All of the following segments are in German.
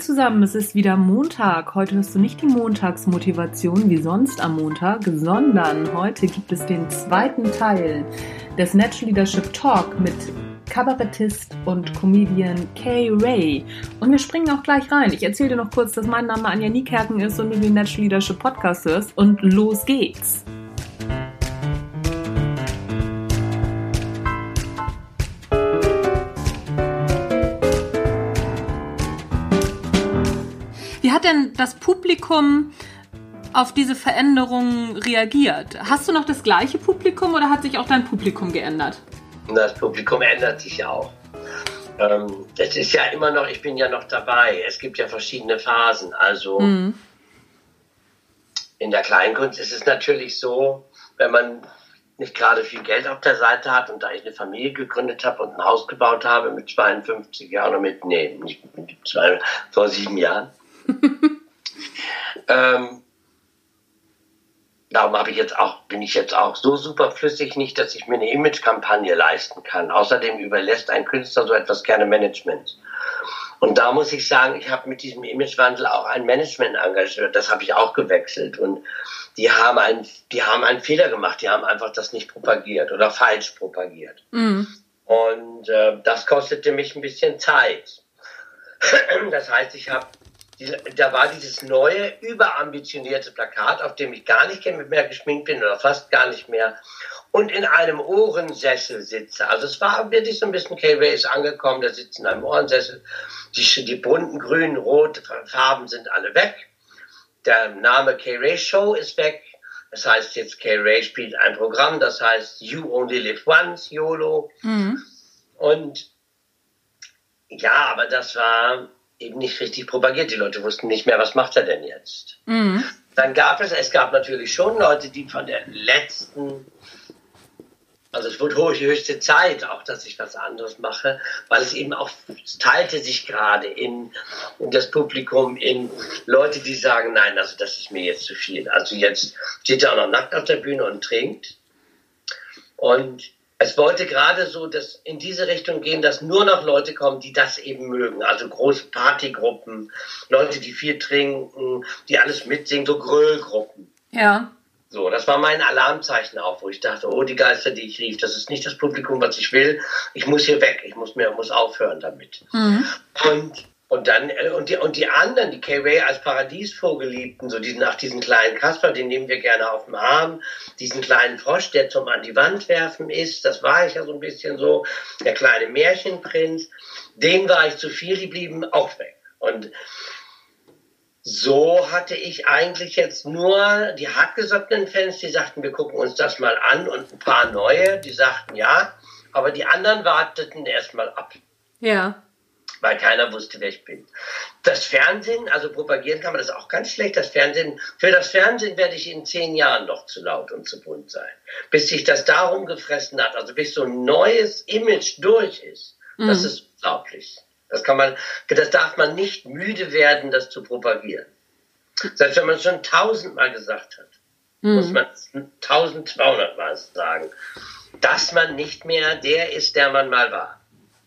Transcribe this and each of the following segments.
zusammen, es ist wieder Montag. Heute hörst du nicht die Montagsmotivation wie sonst am Montag, sondern heute gibt es den zweiten Teil des Natural Leadership Talk mit Kabarettist und Comedian Kay Ray. Und wir springen auch gleich rein. Ich erzähle dir noch kurz, dass mein Name Anja Niekerken ist und du den Natural Leadership Podcast hörst. Und los geht's! Denn das Publikum auf diese Veränderungen reagiert? Hast du noch das gleiche Publikum oder hat sich auch dein Publikum geändert? Das Publikum ändert sich ja auch. Ähm, es ist ja immer noch, ich bin ja noch dabei. Es gibt ja verschiedene Phasen. Also mhm. in der Kleinkunst ist es natürlich so, wenn man nicht gerade viel Geld auf der Seite hat und da ich eine Familie gegründet habe und ein Haus gebaut habe mit 52 Jahren oder mit, nee, nicht mit zwei, vor sieben Jahren, ähm, darum habe ich jetzt auch, bin ich jetzt auch so superflüssig nicht, dass ich mir eine Imagekampagne leisten kann. Außerdem überlässt ein Künstler so etwas gerne Management. Und da muss ich sagen, ich habe mit diesem Imagewandel auch ein Management engagiert. Das habe ich auch gewechselt. Und die haben, einen, die haben einen Fehler gemacht. Die haben einfach das nicht propagiert oder falsch propagiert. Mhm. Und äh, das kostete mich ein bisschen Zeit. Das heißt, ich habe da war dieses neue, überambitionierte Plakat, auf dem ich gar nicht mehr geschminkt bin oder fast gar nicht mehr und in einem Ohrensessel sitze. Also es war wirklich so ein bisschen K-Ray ist angekommen, der sitzt in einem Ohrensessel. Die, die bunten, grünen, roten Farben sind alle weg. Der Name K-Ray Show ist weg. Das heißt jetzt K-Ray spielt ein Programm, das heißt You Only Live Once, YOLO. Mhm. Und ja, aber das war eben nicht richtig propagiert. Die Leute wussten nicht mehr, was macht er denn jetzt. Mhm. Dann gab es, es gab natürlich schon Leute, die von der letzten, also es wurde höchste Zeit auch, dass ich was anderes mache, weil es eben auch, es teilte sich gerade in, in das Publikum in Leute, die sagen, nein, also das ist mir jetzt zu viel. Also jetzt steht er auch noch nackt auf der Bühne und trinkt. Und es wollte gerade so dass in diese Richtung gehen, dass nur noch Leute kommen, die das eben mögen. Also große Partygruppen, Leute, die viel trinken, die alles mitsingen, so Gröllgruppen. Ja. So, das war mein Alarmzeichen auch, wo ich dachte, oh, die Geister, die ich rief, das ist nicht das Publikum, was ich will. Ich muss hier weg, ich muss mir, muss aufhören damit. Mhm. Und und dann, äh, und die, und die anderen, die Kay Ray als Paradiesvogelliebten, so diesen, ach, diesen kleinen Kasper, den nehmen wir gerne auf den Arm, diesen kleinen Frosch, der zum an die Wand werfen ist, das war ich ja so ein bisschen so, der kleine Märchenprinz, den war ich zu viel, die blieben auch weg. Und so hatte ich eigentlich jetzt nur die hartgesottenen Fans, die sagten, wir gucken uns das mal an und ein paar neue, die sagten ja, aber die anderen warteten erstmal ab. Ja weil keiner wusste, wer ich bin. Das Fernsehen, also propagieren kann man das auch ganz schlecht. Das Fernsehen, für das Fernsehen werde ich in zehn Jahren noch zu laut und zu bunt sein. Bis sich das darum gefressen hat, also bis so ein neues Image durch ist. Mhm. Das ist unglaublich. Das kann man, das darf man nicht müde werden, das zu propagieren. Selbst wenn man es schon tausendmal gesagt hat, mhm. muss man es 1200 Mal sagen, dass man nicht mehr der ist, der man mal war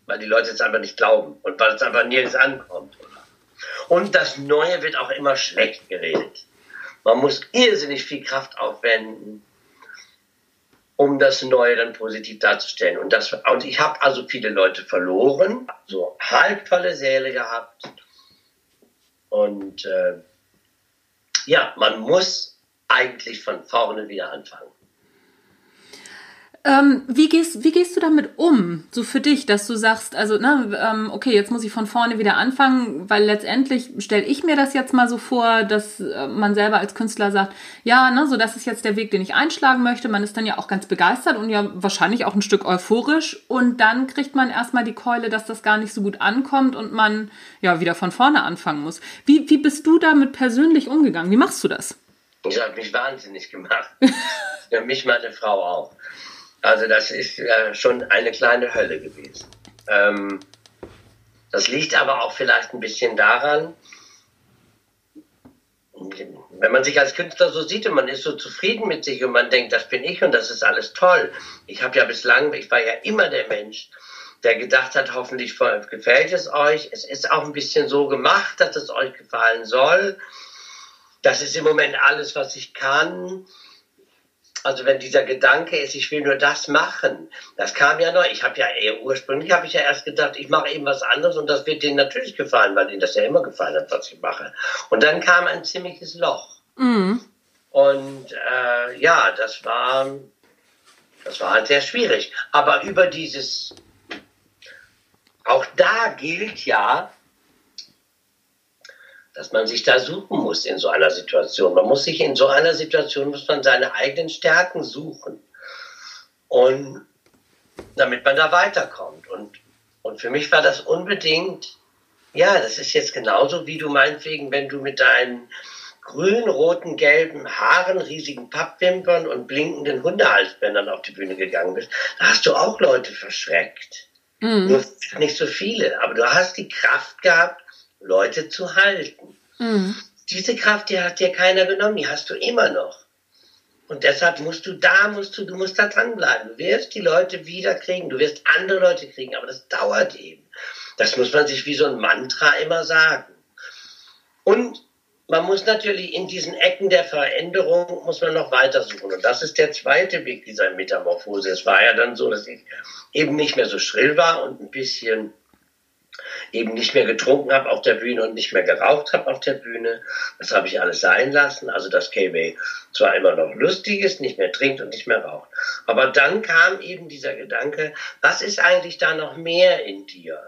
weil die Leute es einfach nicht glauben und weil es einfach nirgends ankommt. Und das Neue wird auch immer schlecht geredet. Man muss irrsinnig viel Kraft aufwenden, um das Neue dann positiv darzustellen. Und, das, und ich habe also viele Leute verloren, so halbvolle Säle gehabt. Und äh, ja, man muss eigentlich von vorne wieder anfangen. Ähm, wie, gehst, wie gehst du damit um, so für dich, dass du sagst, also, ne, ähm, okay, jetzt muss ich von vorne wieder anfangen, weil letztendlich stelle ich mir das jetzt mal so vor, dass äh, man selber als Künstler sagt, ja, ne, so das ist jetzt der Weg, den ich einschlagen möchte. Man ist dann ja auch ganz begeistert und ja wahrscheinlich auch ein Stück euphorisch und dann kriegt man erstmal die Keule, dass das gar nicht so gut ankommt und man ja wieder von vorne anfangen muss. Wie, wie bist du damit persönlich umgegangen? Wie machst du das? Das hat mich wahnsinnig gemacht. ja, mich meine Frau auch. Also das ist äh, schon eine kleine Hölle gewesen. Ähm, das liegt aber auch vielleicht ein bisschen daran, wenn man sich als Künstler so sieht und man ist so zufrieden mit sich und man denkt, das bin ich und das ist alles toll. Ich habe ja bislang, ich war ja immer der Mensch, der gedacht hat, hoffentlich gefällt es euch. Es ist auch ein bisschen so gemacht, dass es euch gefallen soll. Das ist im Moment alles, was ich kann. Also wenn dieser Gedanke ist, ich will nur das machen, das kam ja noch. Ich habe ja eher ursprünglich habe ich ja erst gedacht, ich mache eben was anderes und das wird denen natürlich gefallen, weil ihnen das ja immer gefallen hat, was ich mache. Und dann kam ein ziemliches Loch. Mhm. Und äh, ja, das war das war halt sehr schwierig. Aber über dieses auch da gilt ja, dass man sich da suchen muss in so einer Situation. Man muss sich in so einer Situation, muss man seine eigenen Stärken suchen. Und damit man da weiterkommt. Und, und für mich war das unbedingt, ja, das ist jetzt genauso wie du meinetwegen, wenn du mit deinen grün, roten, gelben Haaren, riesigen Pappwimpern und blinkenden Hundehalsbändern auf die Bühne gegangen bist, da hast du auch Leute verschreckt. Mhm. Nur nicht so viele, aber du hast die Kraft gehabt, Leute zu halten. Mhm. Diese Kraft, die hat dir keiner genommen, die hast du immer noch. Und deshalb musst du da, musst du, du musst da dranbleiben. Du wirst die Leute wieder kriegen, du wirst andere Leute kriegen, aber das dauert eben. Das muss man sich wie so ein Mantra immer sagen. Und man muss natürlich in diesen Ecken der Veränderung muss man noch weiter suchen. Und das ist der zweite Weg dieser Metamorphose. Es war ja dann so, dass ich eben nicht mehr so schrill war und ein bisschen eben nicht mehr getrunken habe auf der Bühne und nicht mehr geraucht habe auf der Bühne. Das habe ich alles sein lassen. Also dass K-Way zwar immer noch lustig ist, nicht mehr trinkt und nicht mehr raucht. Aber dann kam eben dieser Gedanke, was ist eigentlich da noch mehr in dir?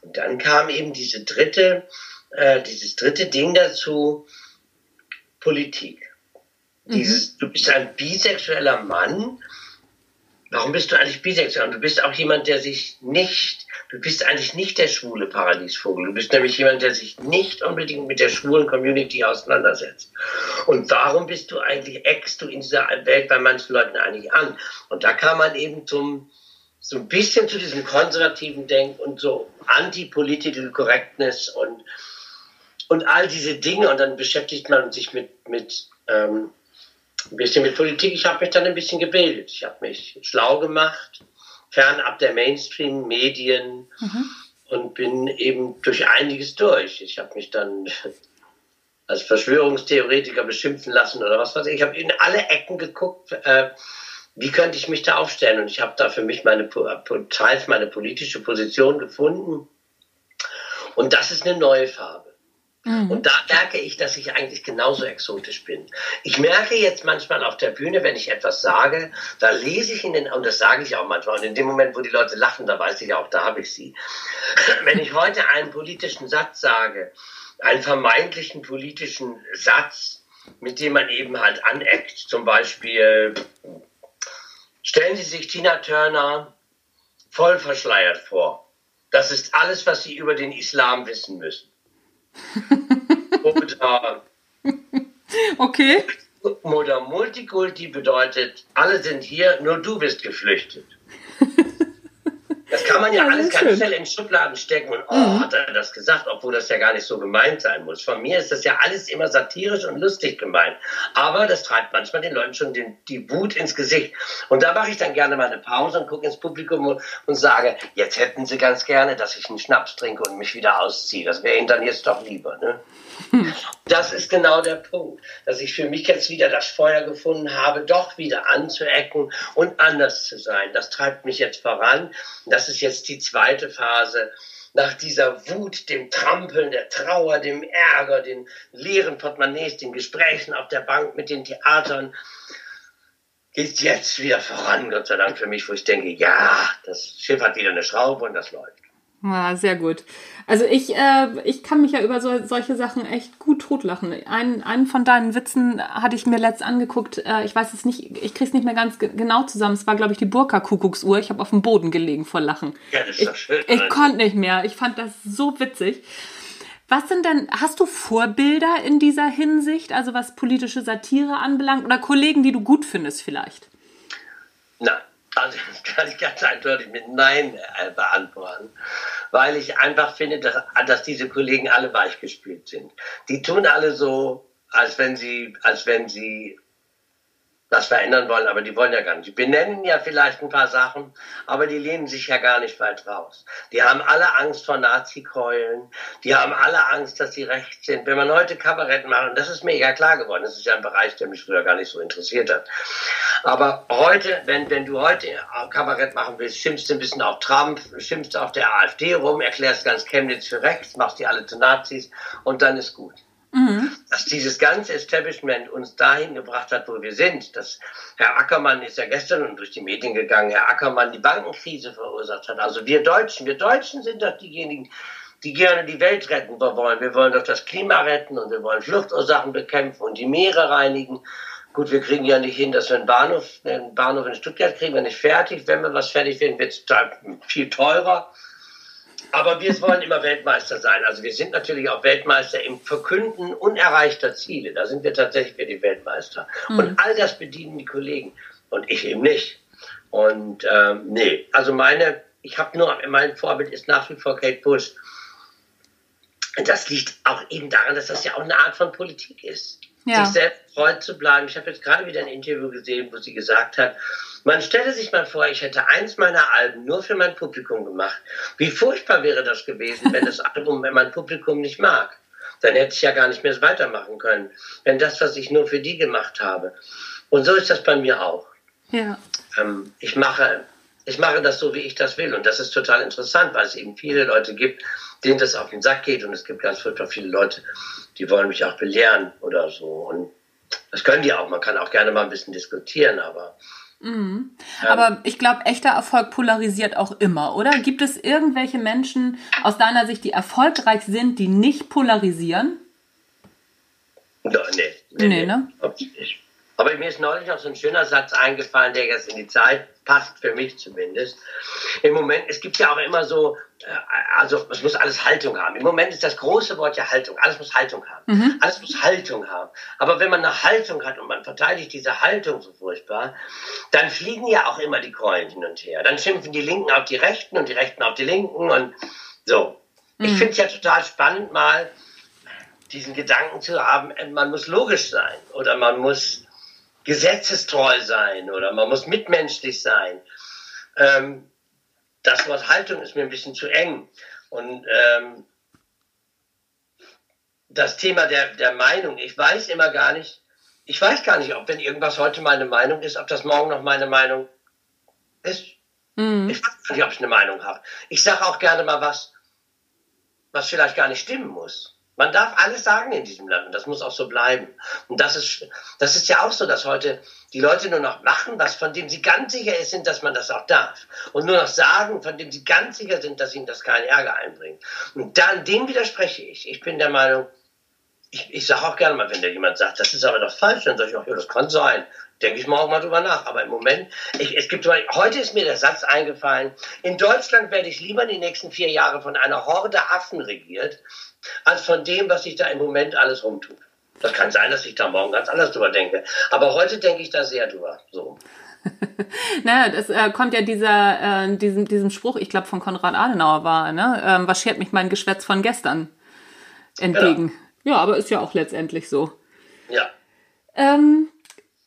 Und dann kam eben diese dritte, äh, dieses dritte Ding dazu, Politik. Mhm. Dieses, du bist ein bisexueller Mann, warum bist du eigentlich bisexuell? Und du bist auch jemand, der sich nicht, du bist eigentlich nicht der schwule Paradiesvogel. Du bist nämlich jemand, der sich nicht unbedingt mit der schwulen Community auseinandersetzt. Und warum bist du eigentlich, eckst du in dieser Welt bei manchen Leuten eigentlich an? Und da kam man eben zum, so ein bisschen zu diesem konservativen Denk und so anti-political Correctness und, und all diese Dinge. Und dann beschäftigt man sich mit, mit, ähm, ein bisschen mit Politik. Ich habe mich dann ein bisschen gebildet. Ich habe mich schlau gemacht, fernab der Mainstream-Medien mhm. und bin eben durch einiges durch. Ich habe mich dann als Verschwörungstheoretiker beschimpfen lassen oder was weiß ich. Ich habe in alle Ecken geguckt, äh, wie könnte ich mich da aufstellen. Und ich habe da für mich meine, teils meine politische Position gefunden. Und das ist eine neue Farbe. Mhm. Und da merke ich, dass ich eigentlich genauso exotisch bin. Ich merke jetzt manchmal auf der Bühne, wenn ich etwas sage, da lese ich in den, und das sage ich auch manchmal, und in dem Moment, wo die Leute lachen, da weiß ich auch, da habe ich sie. Wenn ich heute einen politischen Satz sage, einen vermeintlichen politischen Satz, mit dem man eben halt aneckt, zum Beispiel, stellen Sie sich Tina Turner voll verschleiert vor. Das ist alles, was Sie über den Islam wissen müssen. Oder okay. Oder Multikulti bedeutet, alle sind hier, nur du bist geflüchtet. Das kann man ja, ja alles ganz schnell in Schubladen stecken und oh, mhm. hat er das gesagt, obwohl das ja gar nicht so gemeint sein muss. Von mir ist das ja alles immer satirisch und lustig gemeint. Aber das treibt manchmal den Leuten schon den, die Wut ins Gesicht. Und da mache ich dann gerne mal eine Pause und gucke ins Publikum und, und sage, jetzt hätten sie ganz gerne, dass ich einen Schnaps trinke und mich wieder ausziehe. Das wäre ihnen dann jetzt doch lieber. Ne? Das ist genau der Punkt, dass ich für mich jetzt wieder das Feuer gefunden habe, doch wieder anzuecken und anders zu sein. Das treibt mich jetzt voran. Das ist jetzt die zweite Phase. Nach dieser Wut, dem Trampeln, der Trauer, dem Ärger, den leeren Portemonnaies, den Gesprächen auf der Bank mit den Theatern, geht jetzt wieder voran, Gott sei Dank für mich, wo ich denke, ja, das Schiff hat wieder eine Schraube und das läuft. Ja, sehr gut. Also ich, äh, ich kann mich ja über so, solche Sachen echt gut totlachen. Einen, einen von deinen Witzen hatte ich mir letzt angeguckt. Äh, ich weiß es nicht, ich krieg's nicht mehr ganz ge genau zusammen. Es war, glaube ich, die Burka-Kuckucksuhr. Ich habe auf dem Boden gelegen vor Lachen. Ja, das ist doch schön. Ich, ich konnte nicht mehr. Ich fand das so witzig. Was sind denn, hast du Vorbilder in dieser Hinsicht, also was politische Satire anbelangt, oder Kollegen, die du gut findest vielleicht? Nein. Also das kann ich ganz eindeutig mit Nein äh, beantworten, weil ich einfach finde, dass, dass diese Kollegen alle weichgespült sind. Die tun alle so, als wenn sie, als wenn sie was verändern wollen, aber die wollen ja gar nicht. Die benennen ja vielleicht ein paar Sachen, aber die lehnen sich ja gar nicht weit raus. Die haben alle Angst vor Nazi-Keulen, die haben alle Angst, dass sie rechts sind. Wenn man heute Kabarett macht, und das ist mir egal klar geworden, das ist ja ein Bereich, der mich früher gar nicht so interessiert hat. Aber heute, wenn, wenn du heute Kabarett machen willst, schimpfst du ein bisschen auf Trump, schimpfst auf der AfD rum, erklärst ganz Chemnitz für rechts, machst die alle zu Nazis und dann ist gut. Mhm. Dass dieses ganze Establishment uns dahin gebracht hat, wo wir sind. Dass Herr Ackermann ist ja gestern durch die Medien gegangen, Herr Ackermann die Bankenkrise verursacht hat. Also wir Deutschen, wir Deutschen sind doch diejenigen, die gerne die Welt retten wollen. Wir wollen doch das Klima retten und wir wollen Fluchtursachen bekämpfen und die Meere reinigen. Gut, wir kriegen ja nicht hin, dass wir einen Bahnhof, einen Bahnhof in Stuttgart kriegen wir nicht fertig. Wenn wir was fertig werden, wird es viel teurer. Aber wir wollen immer Weltmeister sein. Also wir sind natürlich auch Weltmeister im Verkünden unerreichter Ziele. Da sind wir tatsächlich für die Weltmeister. Mhm. Und all das bedienen die Kollegen. Und ich eben nicht. Und ähm, nee, also meine, ich habe nur, mein Vorbild ist nach wie vor Kate Bush. Das liegt auch eben daran, dass das ja auch eine Art von Politik ist. Ja. Sich selbst treu zu bleiben. Ich habe jetzt gerade wieder ein Interview gesehen, wo sie gesagt hat, man stelle sich mal vor, ich hätte eins meiner Alben nur für mein Publikum gemacht. Wie furchtbar wäre das gewesen, wenn das Album mein Publikum nicht mag. Dann hätte ich ja gar nicht mehr weitermachen können. Wenn das, was ich nur für die gemacht habe. Und so ist das bei mir auch. Ja. Ähm, ich mache, ich mache das so, wie ich das will. Und das ist total interessant, weil es eben viele Leute gibt, denen das auf den Sack geht. Und es gibt ganz furchtbar viele Leute, die wollen mich auch belehren oder so. Und das können die auch. Man kann auch gerne mal ein bisschen diskutieren, aber Mhm. Aber ich glaube, echter Erfolg polarisiert auch immer, oder? Gibt es irgendwelche Menschen aus deiner Sicht, die erfolgreich sind, die nicht polarisieren? Nee. Nee, nee, nee ne? Aber mir ist neulich noch so ein schöner Satz eingefallen, der jetzt in die Zeit passt, für mich zumindest. Im Moment, es gibt ja auch immer so, äh, also es muss alles Haltung haben. Im Moment ist das große Wort ja Haltung. Alles muss Haltung haben. Mhm. Alles muss Haltung haben. Aber wenn man eine Haltung hat und man verteidigt diese Haltung so furchtbar, dann fliegen ja auch immer die Keulen hin und her. Dann schimpfen die Linken auf die Rechten und die Rechten auf die Linken und so. Mhm. Ich finde es ja total spannend, mal diesen Gedanken zu haben, man muss logisch sein oder man muss gesetzestreu sein oder man muss mitmenschlich sein. Ähm, das Wort Haltung ist mir ein bisschen zu eng. Und ähm, das Thema der, der Meinung, ich weiß immer gar nicht, ich weiß gar nicht, ob wenn irgendwas heute meine Meinung ist, ob das morgen noch meine Meinung ist. Mhm. Ich weiß gar nicht, ob ich eine Meinung habe. Ich sage auch gerne mal was, was vielleicht gar nicht stimmen muss. Man darf alles sagen in diesem Land und das muss auch so bleiben. Und das ist, das ist ja auch so, dass heute die Leute nur noch machen, was von dem sie ganz sicher sind, dass man das auch darf. Und nur noch sagen, von dem sie ganz sicher sind, dass ihnen das keinen Ärger einbringt. Und dann, dem widerspreche ich. Ich bin der Meinung, ich, ich sage auch gerne mal, wenn da jemand sagt, das ist aber doch falsch, dann sage ich auch, ja, das kann sein. Denke ich morgen mal drüber nach. Aber im Moment, ich, es gibt, heute ist mir der Satz eingefallen, in Deutschland werde ich lieber die nächsten vier Jahre von einer Horde Affen regiert, als von dem, was sich da im Moment alles rumtut. Das kann sein, dass ich da morgen ganz anders drüber denke. Aber heute denke ich da sehr drüber. So. naja, das äh, kommt ja dieser, äh, diesem, diesem Spruch, ich glaube von Konrad Adenauer war, ne? Ähm, was schert mich mein Geschwätz von gestern entgegen? Ja, ja aber ist ja auch letztendlich so. Ja. Ähm,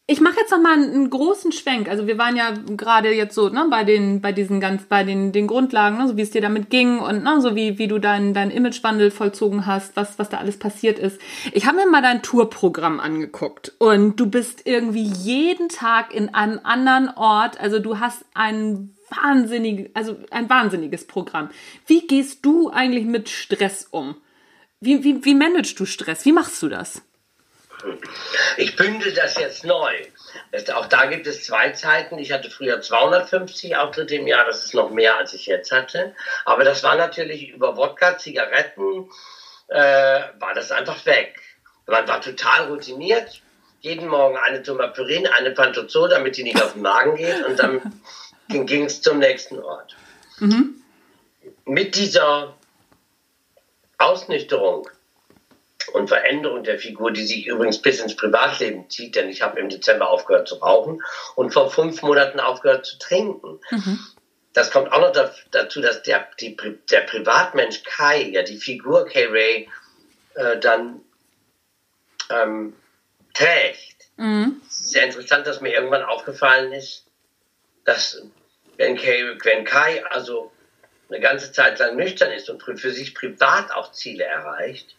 ich mache jetzt noch mal einen großen Schwenk. Also wir waren ja gerade jetzt so ne, bei den bei diesen ganz bei den den Grundlagen, ne, so wie es dir damit ging und ne, so wie wie du dein dein Imagewandel vollzogen hast, was was da alles passiert ist. Ich habe mir mal dein Tourprogramm angeguckt und du bist irgendwie jeden Tag in einem anderen Ort. Also du hast ein wahnsinnig also ein wahnsinniges Programm. Wie gehst du eigentlich mit Stress um? Wie wie wie managst du Stress? Wie machst du das? Ich bündel das jetzt neu. Auch da gibt es zwei Zeiten. Ich hatte früher 250 Auftritte im Jahr, das ist noch mehr, als ich jetzt hatte. Aber das war natürlich über Wodka, Zigaretten, äh, war das einfach weg. Man war total routiniert. Jeden Morgen eine Tomapyrin, eine Pantozol, damit die nicht auf den Magen geht. Und dann ging es zum nächsten Ort. Mhm. Mit dieser Ausnüchterung und Veränderung der Figur, die sich übrigens bis ins Privatleben zieht, denn ich habe im Dezember aufgehört zu rauchen und vor fünf Monaten aufgehört zu trinken. Mhm. Das kommt auch noch dazu, dass der, die, der Privatmensch Kai, ja die Figur Kay Ray, äh, dann ähm, trägt. Mhm. Sehr interessant, dass mir irgendwann aufgefallen ist, dass wenn Kai, wenn Kai also eine ganze Zeit lang nüchtern ist und für sich privat auch Ziele erreicht,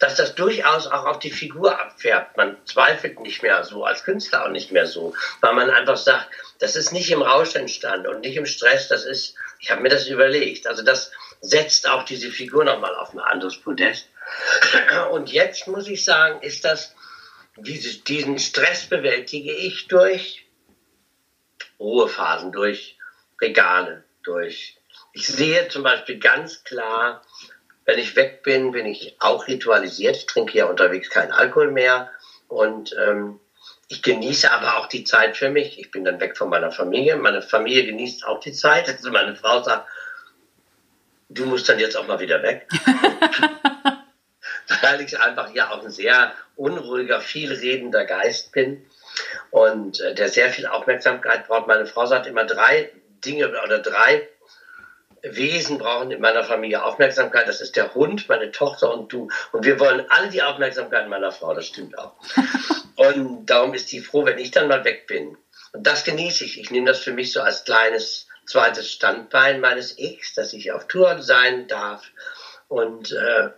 dass das durchaus auch auf die Figur abfärbt. Man zweifelt nicht mehr so, als Künstler auch nicht mehr so, weil man einfach sagt, das ist nicht im Rausch entstanden und nicht im Stress, das ist, ich habe mir das überlegt. Also das setzt auch diese Figur nochmal auf ein anderes Podest. Und jetzt muss ich sagen, ist das, diese, diesen Stress bewältige ich durch Ruhephasen, durch Regale, durch, ich sehe zum Beispiel ganz klar, wenn ich weg bin, bin ich auch ritualisiert. Ich trinke ja unterwegs keinen Alkohol mehr und ähm, ich genieße aber auch die Zeit für mich. Ich bin dann weg von meiner Familie. Meine Familie genießt auch die Zeit. Also meine Frau sagt, du musst dann jetzt auch mal wieder weg. Weil ich einfach ja auch ein sehr unruhiger, vielredender Geist bin und äh, der sehr viel Aufmerksamkeit braucht. Meine Frau sagt immer drei Dinge oder drei Wesen brauchen in meiner Familie Aufmerksamkeit. Das ist der Hund, meine Tochter und du. Und wir wollen alle die Aufmerksamkeit meiner Frau. Das stimmt auch. und darum ist sie froh, wenn ich dann mal weg bin. Und das genieße ich. Ich nehme das für mich so als kleines zweites Standbein meines Ichs, dass ich auf Tour sein darf und äh,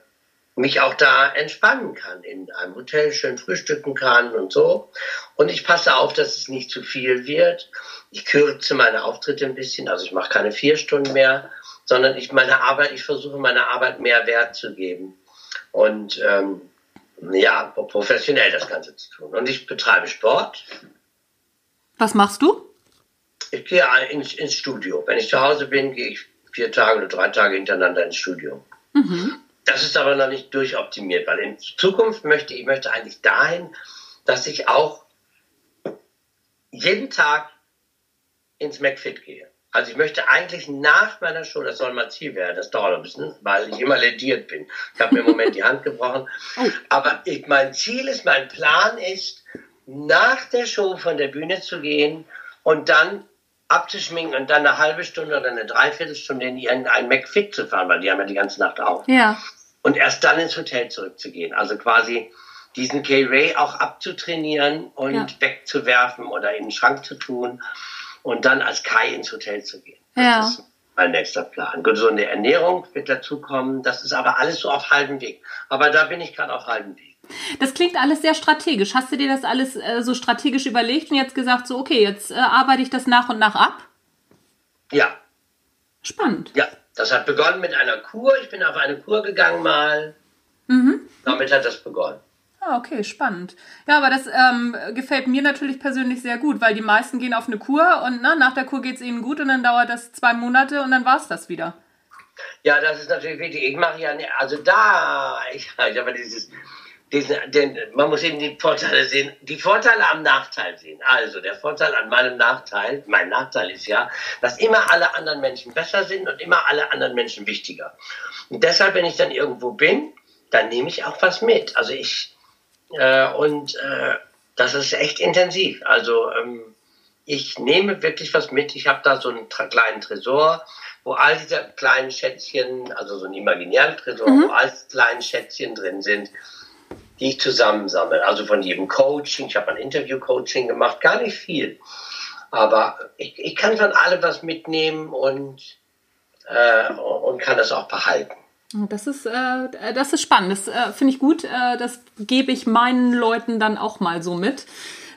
mich auch da entspannen kann, in einem Hotel schön frühstücken kann und so. Und ich passe auf, dass es nicht zu viel wird. Ich kürze meine Auftritte ein bisschen, also ich mache keine vier Stunden mehr, sondern ich meine Arbeit, ich versuche meiner Arbeit mehr Wert zu geben und ähm, ja, professionell das Ganze zu tun. Und ich betreibe Sport. Was machst du? Ich gehe ins, ins Studio. Wenn ich zu Hause bin, gehe ich vier Tage oder drei Tage hintereinander ins Studio. Mhm. Das ist aber noch nicht durchoptimiert, weil in Zukunft möchte ich möchte eigentlich dahin, dass ich auch jeden Tag ins McFit gehe. Also ich möchte eigentlich nach meiner Show, das soll mein Ziel werden, das dauert ein bisschen, weil ich immer lediert bin. Ich habe mir im Moment die Hand gebrochen. Oh. Aber ich, mein Ziel ist, mein Plan ist, nach der Show von der Bühne zu gehen und dann abzuschminken und dann eine halbe Stunde oder eine Dreiviertelstunde in irgendein McFit zu fahren, weil die haben ja die ganze Nacht auf. Ja. Und erst dann ins Hotel zurückzugehen. Also quasi diesen K-Ray auch abzutrainieren und ja. wegzuwerfen oder in den Schrank zu tun und dann als Kai ins Hotel zu gehen. Das ja. ist mein nächster Plan. Gesunde Ernährung wird dazukommen. Das ist aber alles so auf halbem Weg. Aber da bin ich gerade auf halbem Weg. Das klingt alles sehr strategisch. Hast du dir das alles äh, so strategisch überlegt und jetzt gesagt, so, okay, jetzt äh, arbeite ich das nach und nach ab? Ja. Spannend. Ja, das hat begonnen mit einer Kur. Ich bin auf eine Kur gegangen mal. Mhm. Damit hat das begonnen. Ah, okay, spannend. Ja, aber das ähm, gefällt mir natürlich persönlich sehr gut, weil die meisten gehen auf eine Kur und na, nach der Kur geht es ihnen gut und dann dauert das zwei Monate und dann war es das wieder. Ja, das ist natürlich wichtig. Ich mache ja, ne, also da, ich, ich habe dieses, diesen, den, man muss eben die Vorteile sehen, die Vorteile am Nachteil sehen. Also der Vorteil an meinem Nachteil, mein Nachteil ist ja, dass immer alle anderen Menschen besser sind und immer alle anderen Menschen wichtiger. Und deshalb, wenn ich dann irgendwo bin, dann nehme ich auch was mit. Also ich, äh, und äh, das ist echt intensiv. Also ähm, ich nehme wirklich was mit. Ich habe da so einen kleinen Tresor, wo all diese kleinen Schätzchen, also so einen imaginären Tresor, mhm. wo all diese kleinen Schätzchen drin sind die ich zusammensammle. Also von jedem Coaching. Ich habe ein Interview-Coaching gemacht, gar nicht viel. Aber ich, ich kann von allem was mitnehmen und, äh, und kann das auch behalten. Das ist, äh, das ist spannend. Das äh, finde ich gut. Äh, das gebe ich meinen Leuten dann auch mal so mit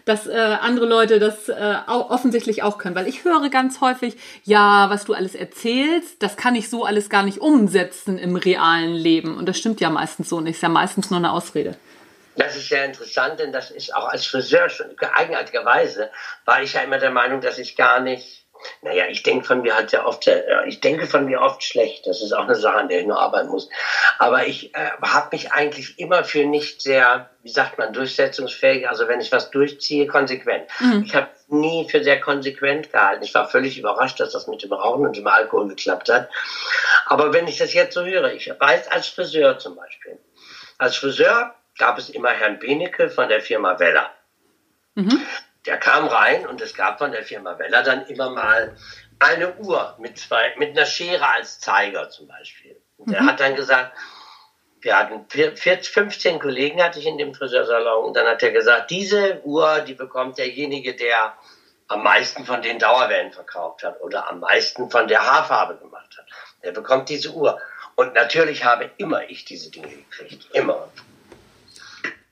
dass äh, andere Leute das äh, auch, offensichtlich auch können. Weil ich höre ganz häufig, ja, was du alles erzählst, das kann ich so alles gar nicht umsetzen im realen Leben. Und das stimmt ja meistens so nicht. Ist ja meistens nur eine Ausrede. Das ist sehr interessant, denn das ist auch als Friseur schon eigenartigerweise war ich ja immer der Meinung, dass ich gar nicht naja, ich denke von mir halt sehr oft, äh, ich denke von mir oft schlecht. Das ist auch eine Sache, an der ich nur arbeiten muss. Aber ich äh, habe mich eigentlich immer für nicht sehr, wie sagt man, durchsetzungsfähig, also wenn ich was durchziehe, konsequent. Mhm. Ich habe nie für sehr konsequent gehalten. Ich war völlig überrascht, dass das mit dem Rauchen und dem Alkohol geklappt hat. Aber wenn ich das jetzt so höre, ich weiß als Friseur zum Beispiel. Als Friseur gab es immer Herrn Benecke von der Firma Weller. Mhm der kam rein und es gab von der Firma Weller dann immer mal eine Uhr mit zwei, mit einer Schere als Zeiger zum Beispiel. Und der mhm. hat dann gesagt, Wir hatten 15 Kollegen hatte ich in dem Friseursalon und dann hat er gesagt, diese Uhr, die bekommt derjenige, der am meisten von den Dauerwellen verkauft hat oder am meisten von der Haarfarbe gemacht hat. Der bekommt diese Uhr. Und natürlich habe immer ich diese Dinge gekriegt. Immer.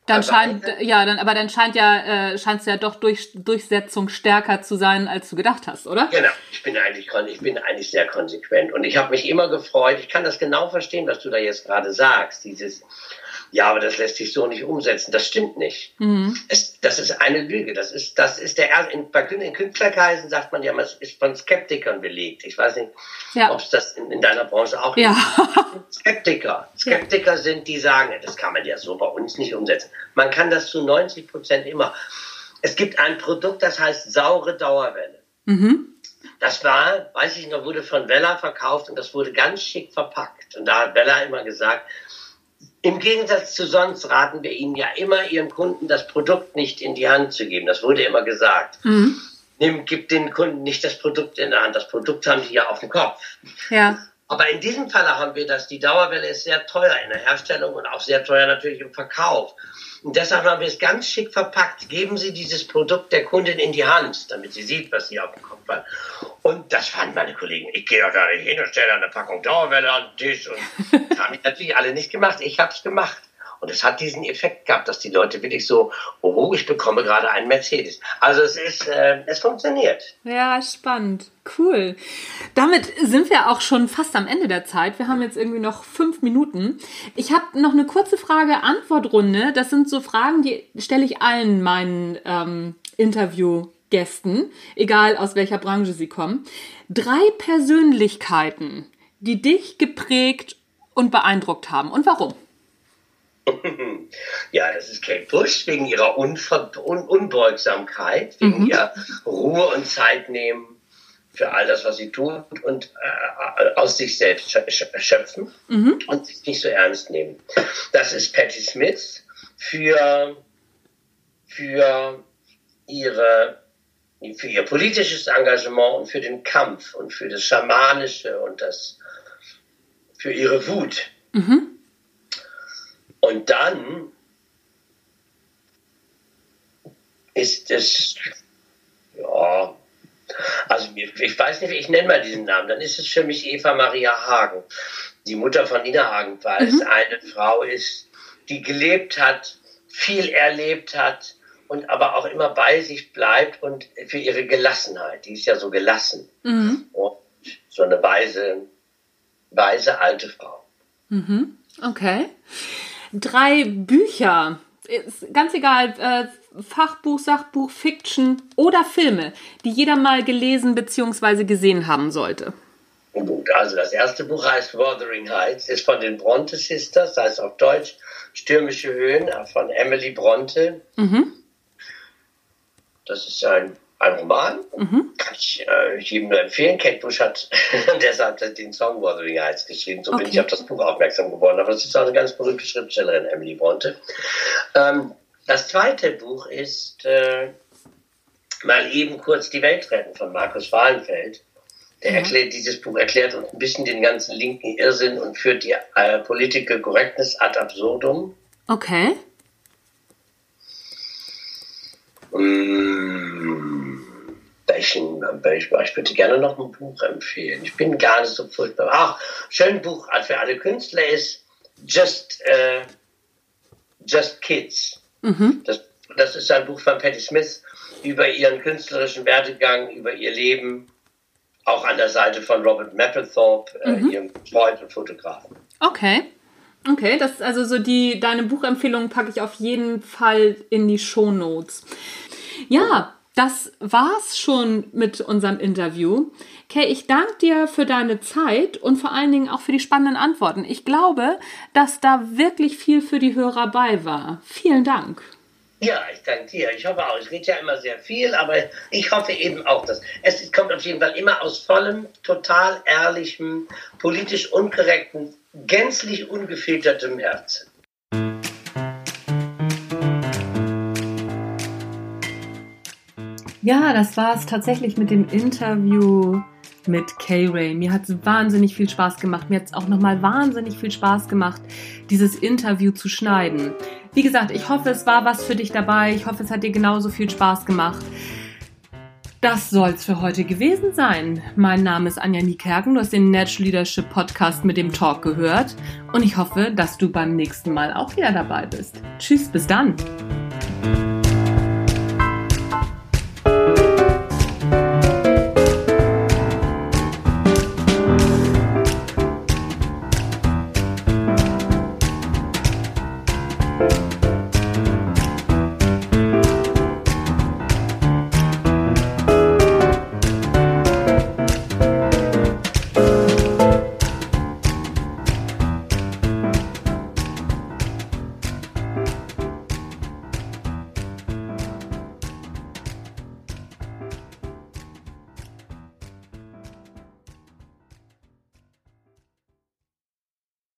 Dann also scheint, ja, dann, aber dann scheint ja, äh, scheint es ja doch durch, Durchsetzung stärker zu sein, als du gedacht hast, oder? Genau. Ich bin eigentlich, ich bin eigentlich sehr konsequent und ich habe mich immer gefreut. Ich kann das genau verstehen, was du da jetzt gerade sagst. Dieses, ja, aber das lässt sich so nicht umsetzen. Das stimmt nicht. Mhm. Es, das ist eine Lüge. Das ist, das ist der, in, bei in Künstlerkreisen sagt man ja, es ist von Skeptikern belegt. Ich weiß nicht, ja. ob es das in, in, deiner Branche auch ja. gibt. Skeptiker. Skeptiker ja. sind, die sagen, das kann man ja so bei uns nicht umsetzen. Man kann das zu 90 Prozent immer. Es gibt ein Produkt, das heißt saure Dauerwelle. Mhm. Das war, weiß ich noch, wurde von Vella verkauft und das wurde ganz schick verpackt. Und da hat Vella immer gesagt, im Gegensatz zu sonst raten wir Ihnen ja immer, Ihren Kunden das Produkt nicht in die Hand zu geben. Das wurde immer gesagt. Mhm. Nimm, gib den Kunden nicht das Produkt in der Hand. Das Produkt haben sie ja auf dem Kopf. Ja. Aber in diesem Falle haben wir das. Die Dauerwelle ist sehr teuer in der Herstellung und auch sehr teuer natürlich im Verkauf. Und deshalb haben wir es ganz schick verpackt. Geben Sie dieses Produkt der Kundin in die Hand, damit sie sieht, was sie auf dem Kopf hat. Und das fanden meine Kollegen. Ich gehe doch da nicht hin und stelle eine Packung Dauerwelle an den Tisch. Und das haben natürlich alle nicht gemacht. Ich habe es gemacht. Und es hat diesen Effekt gehabt, dass die Leute wirklich so, oh, ich bekomme gerade einen Mercedes. Also es ist, äh, es funktioniert. Ja, spannend. Cool. Damit sind wir auch schon fast am Ende der Zeit. Wir haben jetzt irgendwie noch fünf Minuten. Ich habe noch eine kurze Frage-Antwort-Runde. Das sind so Fragen, die stelle ich allen meinen ähm, Interviewgästen, egal aus welcher Branche sie kommen. Drei Persönlichkeiten, die dich geprägt und beeindruckt haben. Und warum? Ja, das ist Kate Bush wegen ihrer Unver Un Unbeugsamkeit, wegen mhm. ihrer Ruhe und Zeit nehmen für all das, was sie tut und äh, aus sich selbst schöpfen mhm. und sich nicht so ernst nehmen. Das ist Patti Smith für, für, ihre, für ihr politisches Engagement und für den Kampf und für das Schamanische und das, für ihre Wut. Mhm. Und dann ist es, ja, also ich weiß nicht, ich nenne mal diesen Namen, dann ist es für mich Eva Maria Hagen, die Mutter von Nina Hagen, weil mhm. es eine Frau ist, die gelebt hat, viel erlebt hat und aber auch immer bei sich bleibt und für ihre Gelassenheit, die ist ja so gelassen mhm. so eine weise, weise alte Frau. Mhm. Okay drei Bücher, ist ganz egal, äh, Fachbuch, Sachbuch, Fiction oder Filme, die jeder mal gelesen bzw. gesehen haben sollte. Gut, also das erste Buch heißt Wuthering Heights, ist von den Bronte Sisters, heißt auf Deutsch Stürmische Höhen von Emily Bronte. Mhm. Das ist ein ein Roman. Mhm. Kann ich äh, jedem nur empfehlen. Kate Bush hat deshalb den Song Wuthering Heights geschrieben. So okay. bin ich auf das Buch aufmerksam geworden. Aber es ist auch eine ganz berühmte Schriftstellerin, Emily Bronte. Ähm, das zweite Buch ist äh, mal eben kurz die Welt retten von Markus Wahlenfeld. Der mhm. erklärt, dieses Buch erklärt uns ein bisschen den ganzen linken Irrsinn und führt die äh, Political Correctness ad absurdum. Okay. Mm welchen, welchen, ich würde gerne noch ein Buch empfehlen. Ich bin gar nicht so furchtbar. Ach, schön Buch für alle Künstler ist Just, äh, Just Kids. Mhm. Das, das ist ein Buch von Patti Smith über ihren künstlerischen Werdegang, über ihr Leben, auch an der Seite von Robert Mapplethorpe, äh, mhm. ihrem Freund und Fotografen. Okay. Okay, das ist also so die, deine Buchempfehlung packe ich auf jeden Fall in die Shownotes. Ja, das war's schon mit unserem Interview. Kay, ich danke dir für deine Zeit und vor allen Dingen auch für die spannenden Antworten. Ich glaube, dass da wirklich viel für die Hörer bei war. Vielen Dank. Ja, ich danke dir. Ich hoffe auch. Ich rede ja immer sehr viel, aber ich hoffe eben auch, dass es kommt auf jeden Fall immer aus vollem, total ehrlichem, politisch unkorrekten, gänzlich ungefiltertem Herzen. Ja, das war es tatsächlich mit dem Interview mit Kay-Ray. Mir hat es wahnsinnig viel Spaß gemacht. Mir hat es auch nochmal wahnsinnig viel Spaß gemacht, dieses Interview zu schneiden. Wie gesagt, ich hoffe, es war was für dich dabei. Ich hoffe, es hat dir genauso viel Spaß gemacht. Das soll's für heute gewesen sein. Mein Name ist Anja Niekerken. Du hast den Natural Leadership Podcast mit dem Talk gehört. Und ich hoffe, dass du beim nächsten Mal auch wieder dabei bist. Tschüss, bis dann.